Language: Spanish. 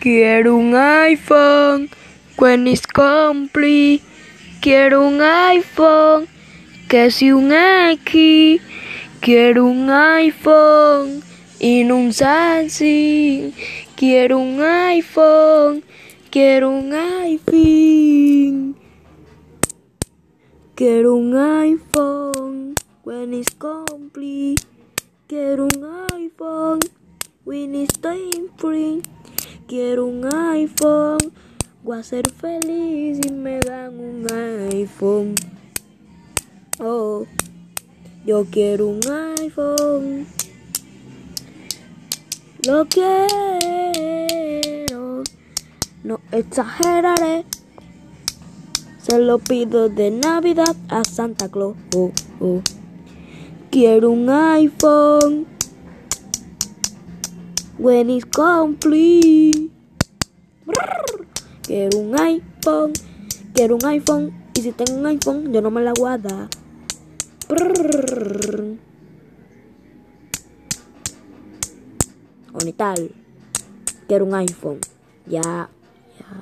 Quiero un iPhone when it's complete. Quiero un iPhone que si un X. Quiero un iPhone y no un Samsung. Quiero un iPhone. Quiero un iPhone. Quiero un iPhone when it's complete. Quiero un iPhone when it's time free. Quiero un iPhone. Voy a ser feliz si me dan un iPhone. Oh, yo quiero un iPhone. Lo quiero. No exageraré. Se lo pido de Navidad a Santa Claus. Oh, oh. Quiero un iPhone. When it's complete. Quiero un iPhone. Quiero un iPhone. Y si tengo un iPhone, yo no me la guarda. Brrr. O ni tal. Quiero un iPhone. Ya.